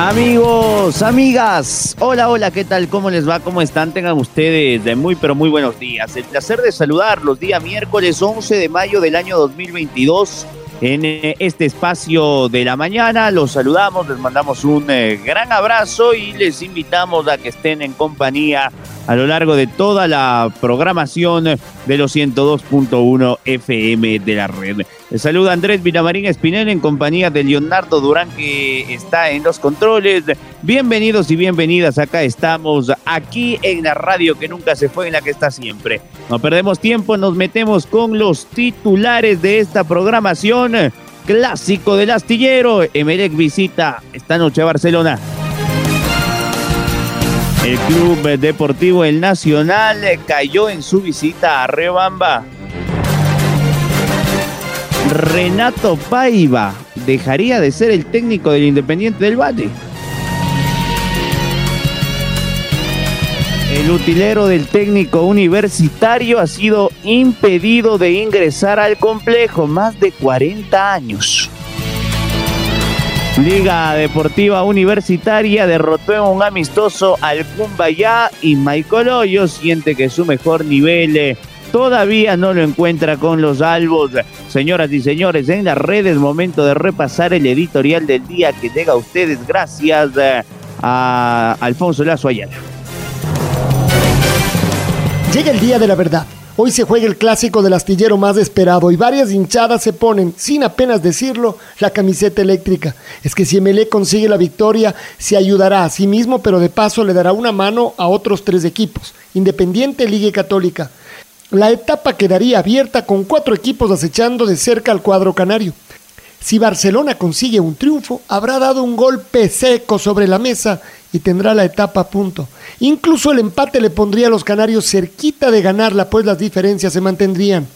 Amigos, amigas, hola, hola, ¿qué tal? ¿Cómo les va? ¿Cómo están? Tengan ustedes de muy, pero muy buenos días. El placer de saludarlos día miércoles 11 de mayo del año 2022 en eh, este espacio de la mañana. Los saludamos, les mandamos un eh, gran abrazo y les invitamos a que estén en compañía a lo largo de toda la programación de los 102.1 FM de la red. Saluda Andrés Vinamarín Espinel en compañía de Leonardo Durán que está en los controles. Bienvenidos y bienvenidas. Acá estamos, aquí en la radio que nunca se fue, en la que está siempre. No perdemos tiempo, nos metemos con los titulares de esta programación. Clásico del astillero. Emelec visita esta noche a Barcelona. El Club Deportivo El Nacional cayó en su visita a Rebamba. Renato Paiva dejaría de ser el técnico del Independiente del Valle. El utilero del técnico universitario ha sido impedido de ingresar al complejo más de 40 años. Liga Deportiva Universitaria derrotó en un amistoso al Cumbayá y Michael Hoyo siente que su mejor nivel eh, todavía no lo encuentra con los albos. Señoras y señores, en las redes momento de repasar el editorial del día que llega a ustedes gracias eh, a Alfonso Lazo Ayala. Llega el día de la verdad Hoy se juega el clásico del astillero más esperado y varias hinchadas se ponen, sin apenas decirlo, la camiseta eléctrica. Es que si MLE consigue la victoria, se ayudará a sí mismo, pero de paso le dará una mano a otros tres equipos, Independiente, Liga Católica. La etapa quedaría abierta con cuatro equipos acechando de cerca al cuadro canario. Si Barcelona consigue un triunfo, habrá dado un golpe seco sobre la mesa y tendrá la etapa a punto. Incluso el empate le pondría a los canarios cerquita de ganarla, pues las diferencias se mantendrían.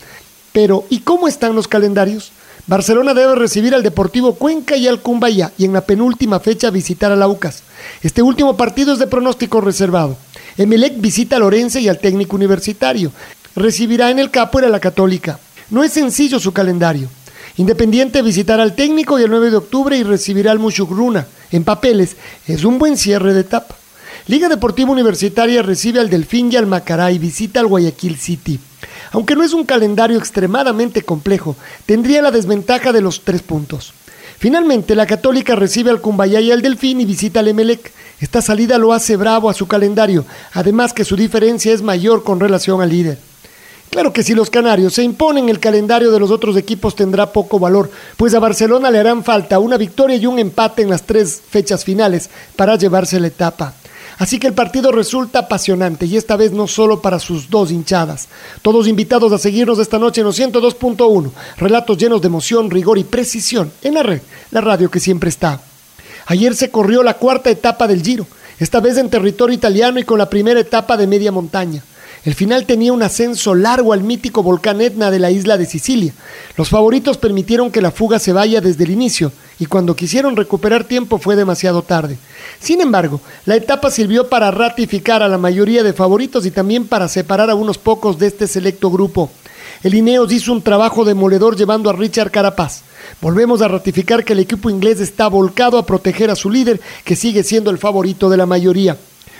Pero, ¿y cómo están los calendarios? Barcelona debe recibir al Deportivo Cuenca y al Cumbaya y en la penúltima fecha visitar a la UCAS. Este último partido es de pronóstico reservado. Emelec visita a Lorense y al técnico universitario. Recibirá en el Capo a la Católica. No es sencillo su calendario. Independiente visitará al técnico y el 9 de octubre y recibirá al Mushugruna. En papeles, es un buen cierre de etapa. Liga Deportiva Universitaria recibe al Delfín y al Macará y visita al Guayaquil City. Aunque no es un calendario extremadamente complejo, tendría la desventaja de los tres puntos. Finalmente, la Católica recibe al Cumbayá y al Delfín y visita al Emelec. Esta salida lo hace bravo a su calendario, además que su diferencia es mayor con relación al líder. Claro que si los canarios se imponen el calendario de los otros equipos tendrá poco valor, pues a Barcelona le harán falta una victoria y un empate en las tres fechas finales para llevarse la etapa. Así que el partido resulta apasionante y esta vez no solo para sus dos hinchadas. Todos invitados a seguirnos esta noche en los 102.1. Relatos llenos de emoción, rigor y precisión en la red, la radio que siempre está. Ayer se corrió la cuarta etapa del Giro, esta vez en territorio italiano y con la primera etapa de media montaña. El final tenía un ascenso largo al mítico volcán Etna de la isla de Sicilia. Los favoritos permitieron que la fuga se vaya desde el inicio y cuando quisieron recuperar tiempo fue demasiado tarde. Sin embargo, la etapa sirvió para ratificar a la mayoría de favoritos y también para separar a unos pocos de este selecto grupo. El Ineos hizo un trabajo demoledor llevando a Richard Carapaz. Volvemos a ratificar que el equipo inglés está volcado a proteger a su líder, que sigue siendo el favorito de la mayoría.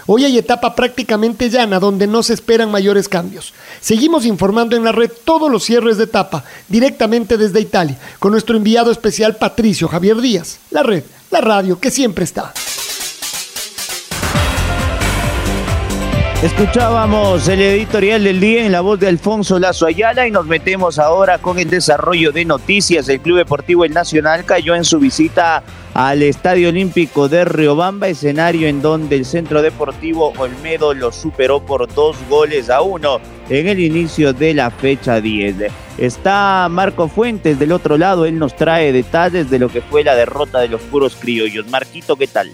Hoy hay etapa prácticamente llana donde no se esperan mayores cambios. Seguimos informando en la red todos los cierres de etapa directamente desde Italia con nuestro enviado especial Patricio Javier Díaz. La red, la radio que siempre está. Escuchábamos el editorial del día en la voz de Alfonso Lazo Ayala y nos metemos ahora con el desarrollo de noticias. El Club Deportivo El Nacional cayó en su visita al Estadio Olímpico de Riobamba, escenario en donde el Centro Deportivo Olmedo lo superó por dos goles a uno en el inicio de la fecha 10. Está Marco Fuentes del otro lado, él nos trae detalles de lo que fue la derrota de los puros criollos. Marquito, ¿qué tal?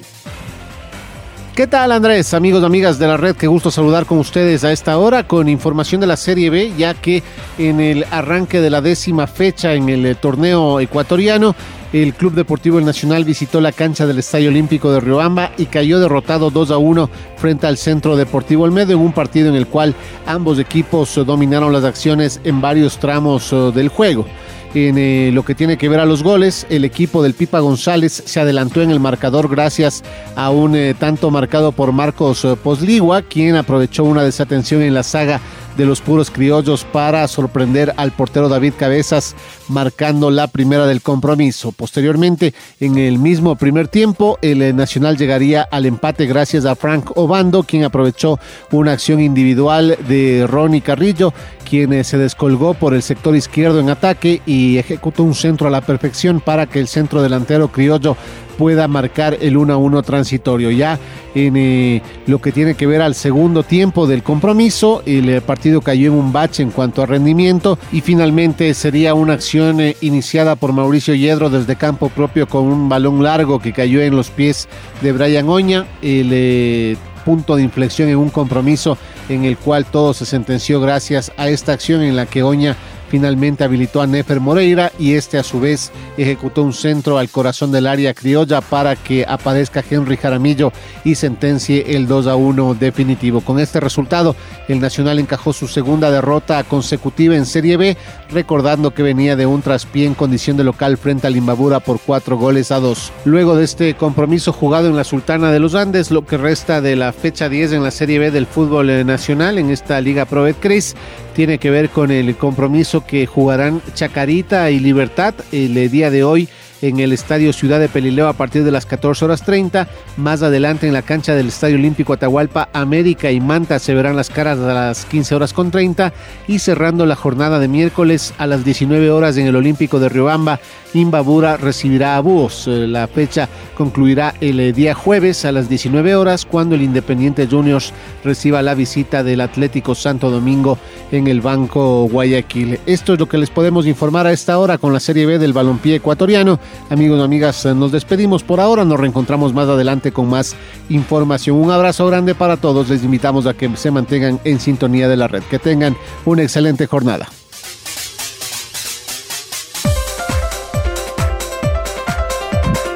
¿Qué tal Andrés? Amigos amigas de la red, qué gusto saludar con ustedes a esta hora con información de la Serie B, ya que en el arranque de la décima fecha en el eh, torneo ecuatoriano, el Club Deportivo Nacional visitó la cancha del Estadio Olímpico de Riobamba y cayó derrotado 2 a 1 frente al Centro Deportivo Olmedo en un partido en el cual ambos equipos eh, dominaron las acciones en varios tramos eh, del juego. En eh, lo que tiene que ver a los goles, el equipo del Pipa González se adelantó en el marcador gracias a un eh, tanto marcado por Marcos eh, Posligua, quien aprovechó una desatención en la saga de los puros criollos para sorprender al portero David Cabezas, marcando la primera del compromiso. Posteriormente, en el mismo primer tiempo, el Nacional llegaría al empate gracias a Frank Obando, quien aprovechó una acción individual de Ronnie Carrillo, quien se descolgó por el sector izquierdo en ataque y ejecutó un centro a la perfección para que el centro delantero criollo pueda marcar el 1 a 1 transitorio. Ya en eh, lo que tiene que ver al segundo tiempo del compromiso, el eh, partido cayó en un bache en cuanto a rendimiento y finalmente sería una acción eh, iniciada por Mauricio Yedro desde campo propio con un balón largo que cayó en los pies de Brian Oña. El eh, punto de inflexión en un compromiso en el cual todo se sentenció gracias a esta acción en la que Oña finalmente habilitó a Nefer Moreira y este a su vez ejecutó un centro al corazón del área criolla para que aparezca Henry Jaramillo y sentencie el 2 a 1 definitivo. Con este resultado, el Nacional encajó su segunda derrota consecutiva en Serie B, recordando que venía de un traspié en condición de local frente al Imbabura por cuatro goles a dos. Luego de este compromiso jugado en la Sultana de los Andes, lo que resta de la fecha 10 en la Serie B del fútbol eh, nacional en esta Liga Pro Betcris tiene que ver con el compromiso que jugarán Chacarita y Libertad el día de hoy en el Estadio Ciudad de Pelileo a partir de las 14 horas 30. Más adelante en la cancha del Estadio Olímpico Atahualpa, América y Manta se verán las caras a las 15 horas con 30 y cerrando la jornada de miércoles a las 19 horas en el Olímpico de Riobamba, Imbabura recibirá a Búhos. Eh, La fecha concluirá el eh, día jueves a las 19 horas cuando el Independiente Juniors reciba la visita del Atlético Santo Domingo en el Banco Guayaquil. Esto es lo que les podemos informar a esta hora con la Serie B del balompié ecuatoriano. Amigos amigas, nos despedimos por ahora, nos reencontramos más adelante con más información. Un abrazo grande para todos, les invitamos a que se mantengan en sintonía de la red, que tengan una excelente jornada.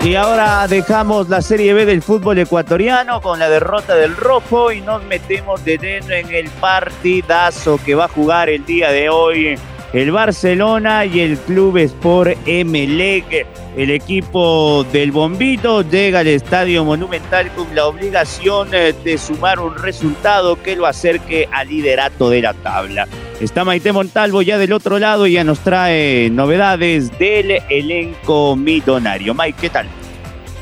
Y ahora dejamos la Serie B del fútbol ecuatoriano con la derrota del Rojo y nos metemos de lleno en el partidazo que va a jugar el día de hoy el Barcelona y el Club Sport Emelec. El equipo del Bombito llega al Estadio Monumental con la obligación eh, de sumar un resultado que lo acerque al liderato de la tabla. Está Maite Montalvo ya del otro lado y ya nos trae novedades del elenco millonario. Mike, ¿qué tal?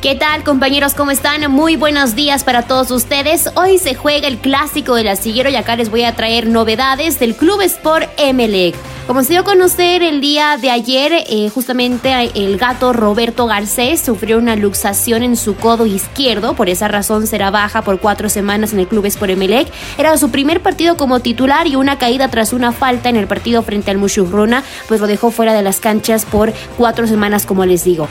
¿Qué tal compañeros? ¿Cómo están? Muy buenos días para todos ustedes. Hoy se juega el clásico del astillero y acá les voy a traer novedades del Club Sport Emelec. Como se dio a conocer el día de ayer, eh, justamente el gato Roberto Garcés sufrió una luxación en su codo izquierdo, por esa razón será baja por cuatro semanas en el Club Sport Emelec. Era su primer partido como titular y una caída tras una falta en el partido frente al Mushurruna, pues lo dejó fuera de las canchas por cuatro semanas, como les digo.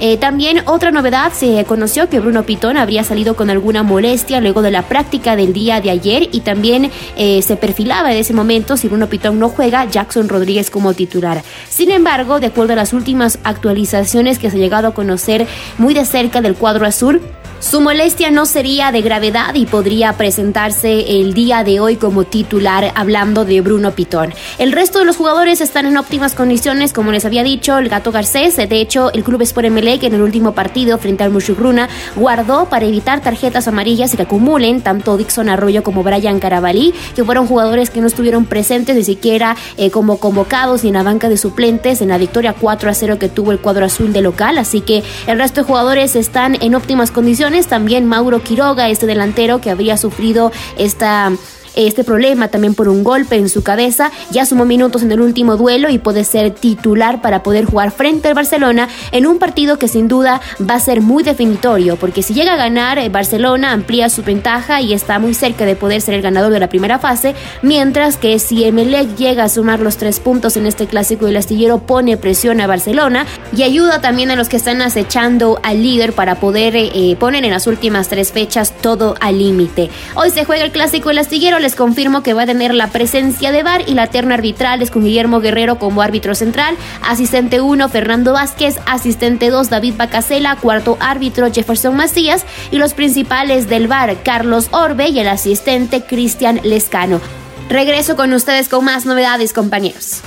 Eh, también otra novedad, se conoció que Bruno Pitón habría salido con alguna molestia luego de la práctica del día de ayer y también eh, se perfilaba en ese momento, si Bruno Pitón no juega, Jackson Rodríguez como titular. Sin embargo, de acuerdo a las últimas actualizaciones que se ha llegado a conocer muy de cerca del cuadro azul, su molestia no sería de gravedad y podría presentarse el día de hoy como titular, hablando de Bruno Pitón. El resto de los jugadores están en óptimas condiciones, como les había dicho el Gato Garcés. De hecho, el Club Sport Emelec en el último partido frente al Mushugruna guardó para evitar tarjetas amarillas y que acumulen tanto Dixon Arroyo como Brian Carabalí, que fueron jugadores que no estuvieron presentes ni siquiera eh, como convocados ni en la banca de suplentes en la victoria 4 a 0 que tuvo el cuadro azul de local. Así que el resto de jugadores están en óptimas condiciones también Mauro Quiroga, este delantero que habría sufrido esta este problema también por un golpe en su cabeza. Ya sumó minutos en el último duelo y puede ser titular para poder jugar frente al Barcelona en un partido que sin duda va a ser muy definitorio, porque si llega a ganar, eh, Barcelona amplía su ventaja y está muy cerca de poder ser el ganador de la primera fase, mientras que si Emelec llega a sumar los tres puntos en este clásico del astillero, pone presión a Barcelona y ayuda también a los que están acechando al líder para poder eh, poner en las últimas tres fechas todo al límite. Hoy se juega el clásico del astillero, les confirmo que va a tener la presencia de VAR y la terna arbitral es con Guillermo Guerrero como árbitro central, asistente 1 Fernando Vázquez, asistente 2 David Bacasela, cuarto árbitro Jefferson Macías y los principales del VAR Carlos Orbe y el asistente Cristian Lescano. Regreso con ustedes con más novedades, compañeros.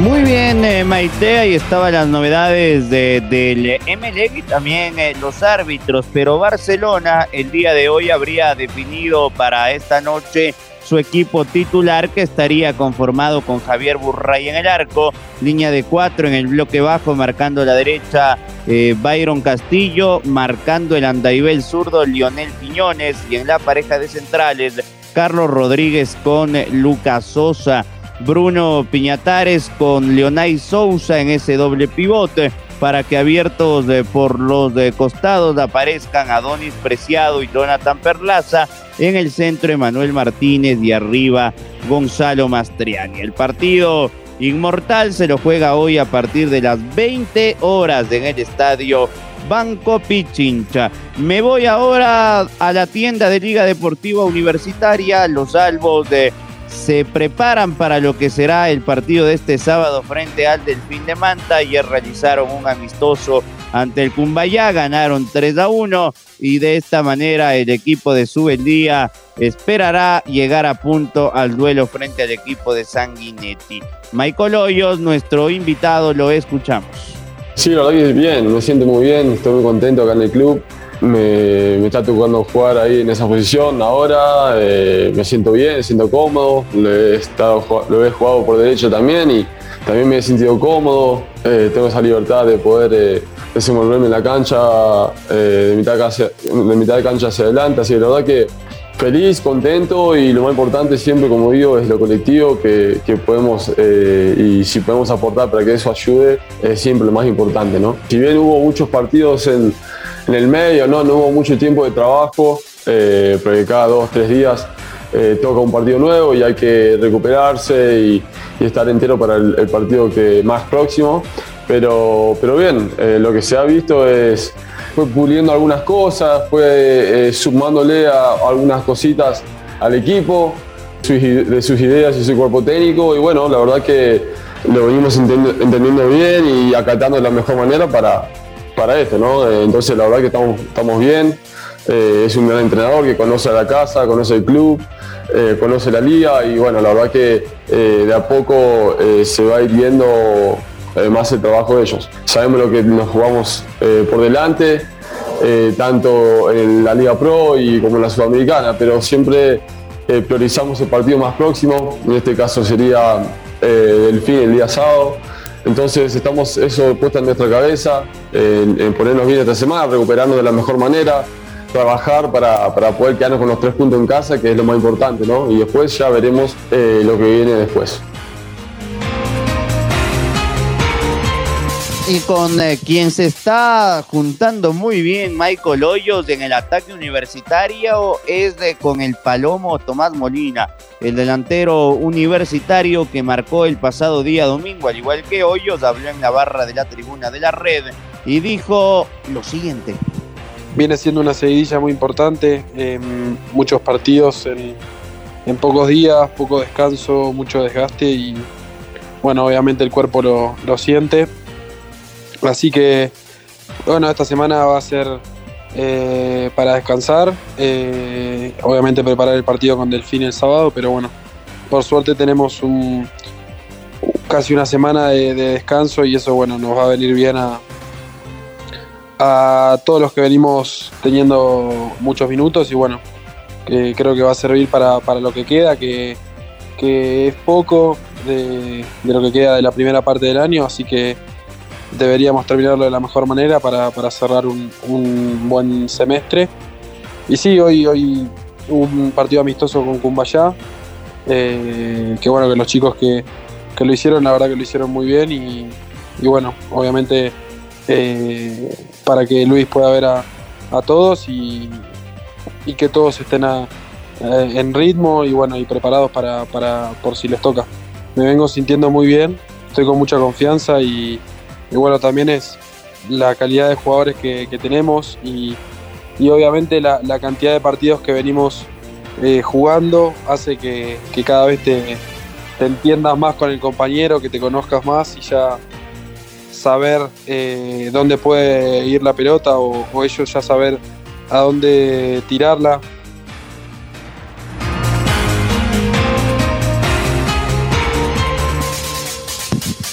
Muy bien, eh, Maite, ahí estaban las novedades de, del MLEG y también eh, los árbitros, pero Barcelona el día de hoy habría definido para esta noche su equipo titular que estaría conformado con Javier Burray en el arco, línea de cuatro en el bloque bajo, marcando la derecha eh, Byron Castillo, marcando el andaibel zurdo Lionel Piñones y en la pareja de centrales Carlos Rodríguez con Lucas Sosa. Bruno Piñatares con Leonay Sousa en ese doble pivote para que abiertos por los de costados aparezcan Adonis Preciado y Jonathan Perlaza. En el centro Emanuel Martínez y arriba Gonzalo Mastriani. El partido inmortal se lo juega hoy a partir de las 20 horas en el estadio Banco Pichincha. Me voy ahora a la tienda de Liga Deportiva Universitaria, los albos de se preparan para lo que será el partido de este sábado frente al Delfín de Manta. Ayer realizaron un amistoso ante el Cumbayá, ganaron 3 a 1 y de esta manera el equipo de Subeldía esperará llegar a punto al duelo frente al equipo de Sanguinetti. Michael Hoyos, nuestro invitado, lo escuchamos. Sí, la verdad bien, me siento muy bien, estoy muy contento acá en el club me, está tocando jugar ahí en esa posición ahora, eh, me siento bien, me siento cómodo, lo he, estado, lo he jugado por derecho también y también me he sentido cómodo, eh, tengo esa libertad de poder eh, desenvolverme en la cancha de, mitad de, mitad de cancha hacia adelante, así que la verdad que feliz, contento y lo más importante siempre, como digo, es lo colectivo que, que podemos y si podemos aportar para que eso ayude, es siempre lo más importante. ¿no? Si bien hubo muchos partidos en en el medio, no, no hubo mucho tiempo de trabajo, eh, porque cada dos, tres días eh, toca un partido nuevo y hay que recuperarse y, estar entero para el, partido que más próximo. Pero, pero bien, eh, lo que se ha visto es fue puliendo algunas cosas, fue sumándole a, algunas cositas al equipo, de sus ideas y su cuerpo técnico. Y bueno, la verdad que lo venimos entendiendo bien y acatando de la mejor manera para, para esto, ¿no? Eh, entonces la verdad que estamos, estamos bien. Eh, es un gran entrenador que conoce a la casa, conoce el club, eh, conoce la liga y bueno, la verdad que de a poco se va a ir viendo más el trabajo de ellos. Sabemos lo que nos jugamos por delante, tanto en la Liga Pro y como en la Sudamericana, pero siempre priorizamos el partido más próximo, en este caso sería el fin el día sábado. Entonces estamos eso puesto en nuestra cabeza, en, ponernos bien esta semana, recuperarnos de la mejor manera, trabajar para, poder quedarnos con los tres puntos en casa, que es lo más importante, ¿no? Y después ya veremos eh, lo que viene después. Y con eh, quien se está juntando muy bien Michael Hoyos en el ataque universitario es con el Palomo Tomás Molina, el delantero universitario que marcó el pasado día domingo, al igual que Hoyos, habló en la barra de la tribuna de la red y dijo lo siguiente. Viene siendo una seguidilla muy importante, muchos partidos en, pocos días, poco descanso, mucho desgaste y bueno, obviamente el cuerpo lo, lo siente Así que, bueno, esta semana va a ser eh, para descansar. Eh, obviamente preparar el partido con Delfín el sábado, pero bueno, por suerte tenemos un, casi una semana de, descanso y eso, bueno, nos va a venir bien a, a todos los que venimos teniendo muchos minutos y bueno, que creo que va a servir para, lo que queda, que, es poco de, de, lo que queda de la primera parte del año, así que deberíamos terminarlo de la mejor manera para, cerrar un, buen semestre. Y sí, hoy, hoy un partido amistoso con Cumbayá, eh, que bueno, que los chicos que, que, lo hicieron, la verdad que lo hicieron muy bien y, y bueno, obviamente eh, para que Luis pueda ver a, a todos y, y, que todos estén eh, en ritmo y bueno, y preparados para, para, por si les toca. Me vengo sintiendo muy bien, estoy con mucha confianza y, y bueno, también es la calidad de jugadores que, que tenemos y, y obviamente la, la, cantidad de partidos que venimos eh, jugando hace que, que cada vez te, entiendas más con el compañero, que te conozcas más y ya saber eh, dónde puede ir la pelota o, o ellos ya saber a dónde tirarla.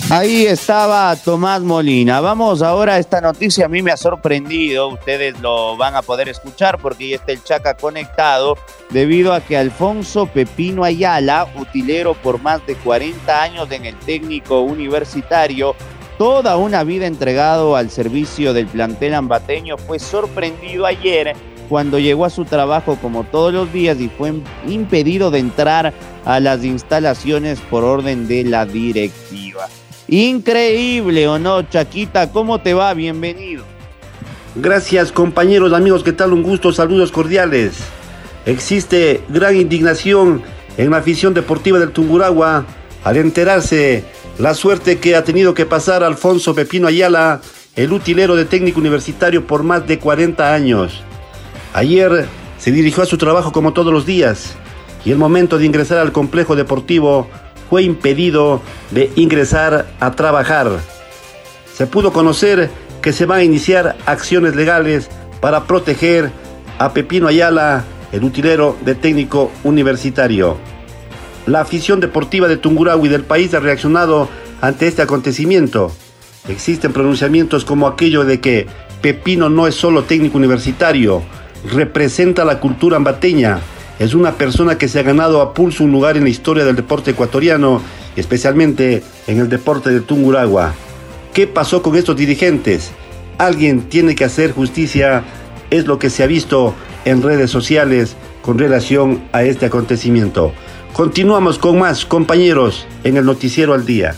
Ahí estaba Tomás Molina. Vamos ahora esta noticia. A mí me ha sorprendido. Ustedes lo van a poder escuchar porque ya está el Chaca conectado. Debido a que Alfonso Pepino Ayala, utilero por más de 40 años en el técnico universitario, toda una vida entregado al servicio del plantel ambateño, fue sorprendido ayer cuando llegó a su trabajo como todos los días y fue impedido de entrar a las instalaciones por orden de la directiva. Increíble, ¿o no, Chaquita? ¿Cómo te va? Bienvenido. Gracias, compañeros, amigos, ¿qué tal? Un gusto, saludos cordiales. Existe gran indignación en la afición deportiva del Tunguragua al enterarse la suerte que ha tenido que pasar Alfonso Pepino Ayala, el utilero de técnico universitario por más de 40 años. Ayer se dirigió a su trabajo como todos los días y el momento de ingresar al complejo deportivo fue impedido de ingresar a trabajar. Se pudo conocer que se van a iniciar acciones legales para proteger a Pepino Ayala, el utilero de técnico universitario. La afición deportiva de Tungurahua y del país ha reaccionado ante este acontecimiento. Existen pronunciamientos como aquello de que Pepino no es solo técnico universitario, representa la cultura ambateña, es una persona que se ha ganado a pulso un lugar en la historia del deporte ecuatoriano, especialmente en el deporte de Tunguragua. ¿Qué pasó con estos dirigentes? Alguien tiene que hacer justicia, es lo que se ha visto en redes sociales con relación a este acontecimiento. Continuamos con más compañeros en el noticiero al día.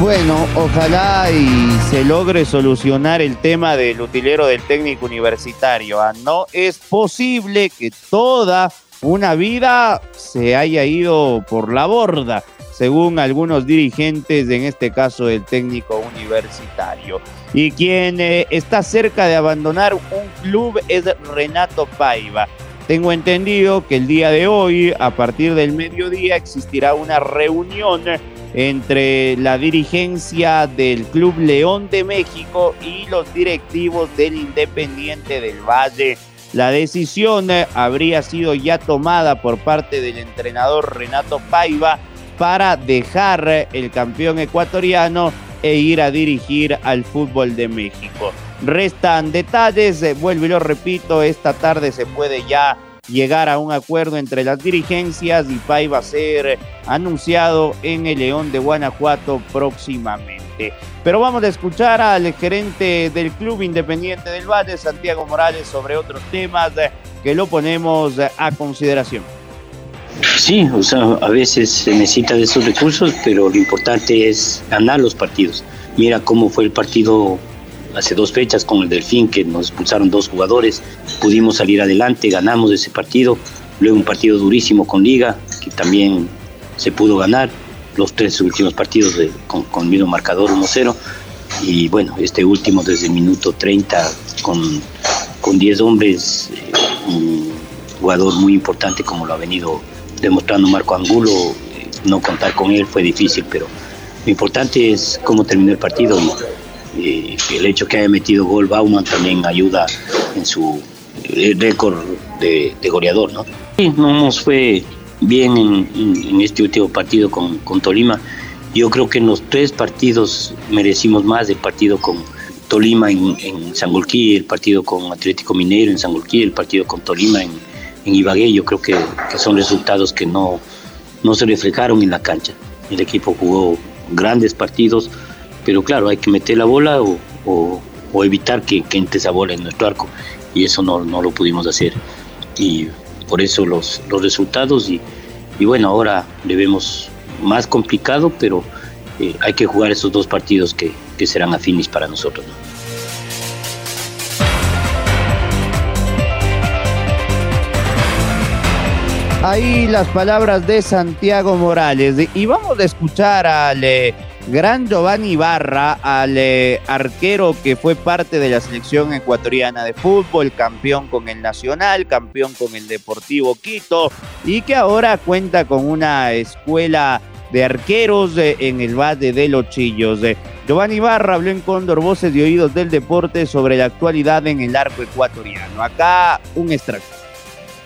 Bueno, ojalá y se logre solucionar el tema del utilero del técnico universitario. ¿ah? No es posible que toda una vida se haya ido por la borda, según algunos dirigentes, en este caso del técnico universitario. Y quien eh, está cerca de abandonar un club es Renato Paiva. Tengo entendido que el día de hoy, a partir del mediodía, existirá una reunión entre la dirigencia del Club León de México y los directivos del Independiente del Valle. La decisión eh, habría sido ya tomada por parte del entrenador Renato Paiva para dejar eh, el campeón ecuatoriano e ir a dirigir al fútbol de México. Restan detalles, eh, vuelvo y lo repito, esta tarde se puede ya llegar a un acuerdo entre las dirigencias y Paiva a ser anunciado en el León de Guanajuato próximamente. Pero vamos a escuchar al gerente del Club Independiente del Valle, Santiago Morales, sobre otros temas que lo ponemos a consideración. Sí, o sea, a veces se necesita de esos recursos, pero lo importante es ganar los partidos. Mira cómo fue el partido hace dos fechas con el Delfín, que nos expulsaron dos jugadores, pudimos salir adelante, ganamos ese partido, luego un partido durísimo con Liga, que también se pudo ganar, los tres últimos partidos con, el mismo marcador 1-0, y bueno, este último desde el minuto 30 con, con 10 hombres, eh, un jugador muy importante como lo ha venido demostrando Marco Angulo, eh, no contar con él fue difícil, pero lo importante es cómo terminó el partido eh, el hecho que haya metido gol Bauman también ayuda en su eh, récord de, de, goleador, ¿no? Sí, no nos fue bien en, en, este último partido con, con, Tolima. Yo creo que en los tres partidos merecimos más, el partido con Tolima en, en Sangolquí, el partido con Atlético Mineiro en Sangolquí, el partido con Tolima en, en Ibagué, yo creo que, que son resultados que no, no se reflejaron en la cancha. El equipo jugó grandes partidos, pero claro, hay que meter la bola o, o, evitar que, que entre esa bola en nuestro arco y eso no, no lo pudimos hacer y por eso los, los resultados y, y bueno, ahora le vemos más complicado, pero eh, hay que jugar esos dos partidos que, que serán afines para nosotros. ¿no? Ahí las palabras de Santiago Morales. Y vamos a escuchar al eh, gran Giovanni Barra, al eh, arquero que fue parte de la selección ecuatoriana de fútbol, campeón con el Nacional, campeón con el Deportivo Quito y que ahora cuenta con una escuela de arqueros eh, en el Valle de los Chillos. Eh, Giovanni Barra habló en Cóndor Voces de Oídos del Deporte sobre la actualidad en el arco ecuatoriano. Acá un extracto.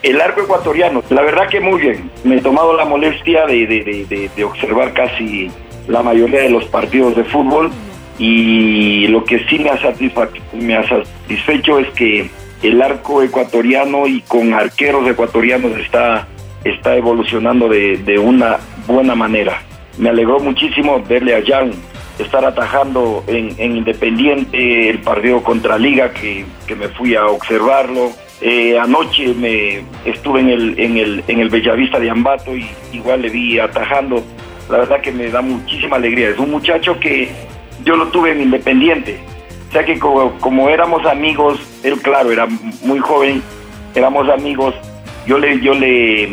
El arco ecuatoriano, la verdad que muy bien. Me he tomado la molestia de, observar casi la mayoría de los partidos de fútbol y lo que sí me ha, me satisfecho es que el arco ecuatoriano y con arqueros ecuatorianos está, está evolucionando de, de una buena manera. Me alegró muchísimo verle a Jan estar atajando en, en Independiente el partido contra Liga que, que me fui a observarlo. Eh, anoche me estuve en el, en el, en el Bellavista de Ambato y igual le vi atajando. La verdad que me da muchísima alegría. Es un muchacho que yo lo tuve en Independiente. O sea que como, como éramos amigos, él claro, era muy joven, éramos amigos, yo le, yo le,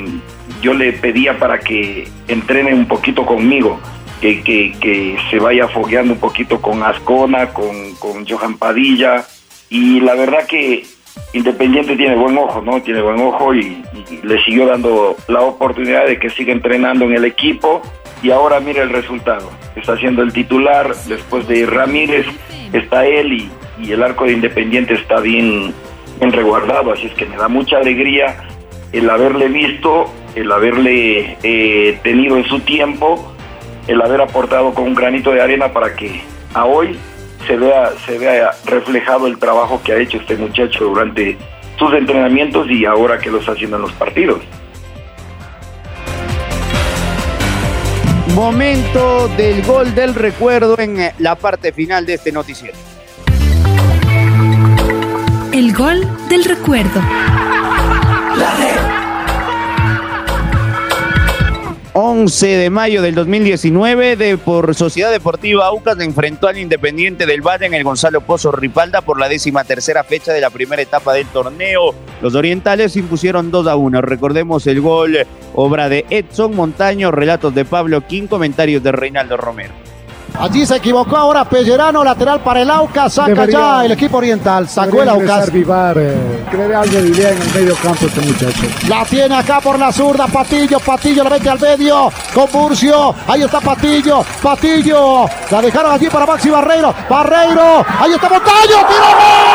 yo le pedía para que entrene un poquito conmigo, que, que, que se vaya fogueando un poquito con Ascona, con, con Johan Padilla. Y la verdad que Independiente tiene buen ojo, ¿no? Tiene buen ojo y, y, le siguió dando la oportunidad de que siga entrenando en el equipo y ahora mira el resultado. Está siendo el titular, después de Ramírez está él y, el arco de Independiente está bien, bien resguardado, así es que me da mucha alegría el haberle visto, el haberle eh, tenido en su tiempo, el haber aportado con un granito de arena para que a hoy se vea, se vea reflejado el trabajo que ha hecho este muchacho durante sus entrenamientos y ahora que lo está haciendo en los partidos. Momento del gol del recuerdo en eh, la parte final de este noticiero. El gol del recuerdo. 11 de mayo del 2019, de, por Sociedad Deportiva Aucas enfrentó al Independiente del Valle en el Gonzalo Pozo Ripalda por la décima tercera fecha de la primera etapa del torneo. Los orientales impusieron 2 a 1. Recordemos el gol, obra de Edson Montaño, relatos de Pablo King, comentarios de Reinaldo Romero. Allí se equivocó ahora Pellerano, lateral para el Aucas, saca Debería, ya el equipo oriental, sacó el Aucas. Vivar, eh, que le dé algo de idea en el medio campo este muchacho. La tiene acá por la zurda, Patillo, Patillo la mete al medio, con Burcio, ahí está Patillo, Patillo, la dejaron allí para Maxi Barreiro, Barreiro, ahí está Montaño, ¡tiro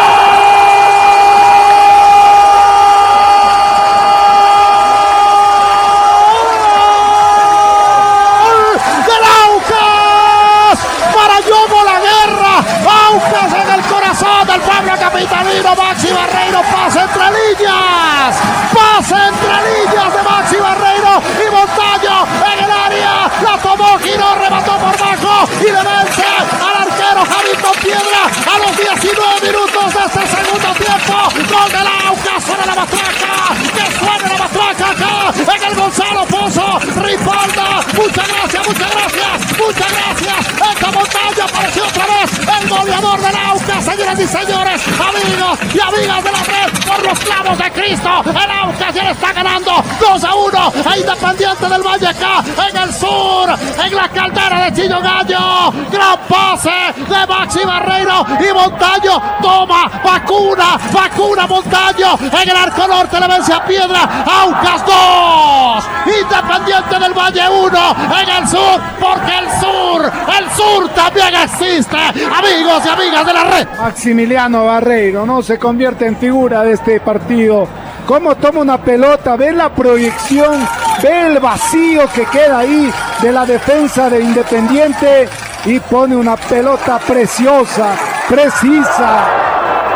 capitalino, Maxi Barreiro, pasa entre líneas, pasa entre líneas de Maxi Barreiro y Montaño en el área, la tomó, giró, remató por bajo y le vence al arquero Javito Piedra a los 19 minutos de este segundo tiempo, gol de la Aucas, suena la matraca, que suena la matraca acá en el Gonzalo Pozo, Ripalda, muchas gracias, muchas gracias, muchas gracias, esta montaña apareció otra vez, el goleador de la Aucas, señoras y señores, y amigas de la red, por los clavos de Cristo, el Aucas ya le está ganando 2 a 1 Independiente del Valle acá en el sur, en la caldera de Chillo Gallo, gran pase de Maxi Barreiro y Montaño, toma, vacuna, vacuna Montaño, en el arco norte le vence a Piedra, Aucas 2, Independiente del Valle 1, en el sur, porque el sur, el sur también existe, amigos y amigas de la red. Maximiliano Barreiro, ¿no? Se convierte en figura de este partido. Cómo toma una pelota, ve la proyección, ve el vacío que queda ahí de la defensa de Independiente y pone una pelota preciosa, precisa.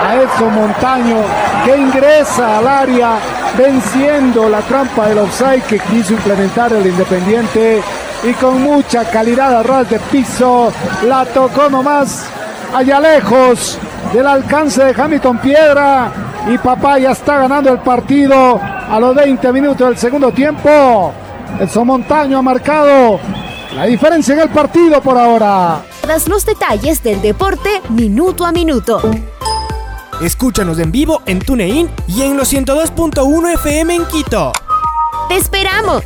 A Edson Montaño que ingresa al área venciendo la trampa del offside que quiso implementar el Independiente. Y con mucha calidad a ras de piso la tocó nomás allá lejos del alcance de Hamilton Piedra. Y papá ya está ganando el partido a los 20 minutos del segundo tiempo. El Somontaño ha marcado la diferencia en el partido por ahora. Todos los detalles del deporte minuto a minuto. Escúchanos en vivo en TuneIn y en los 102.1 FM en Quito. ¡Te esperamos!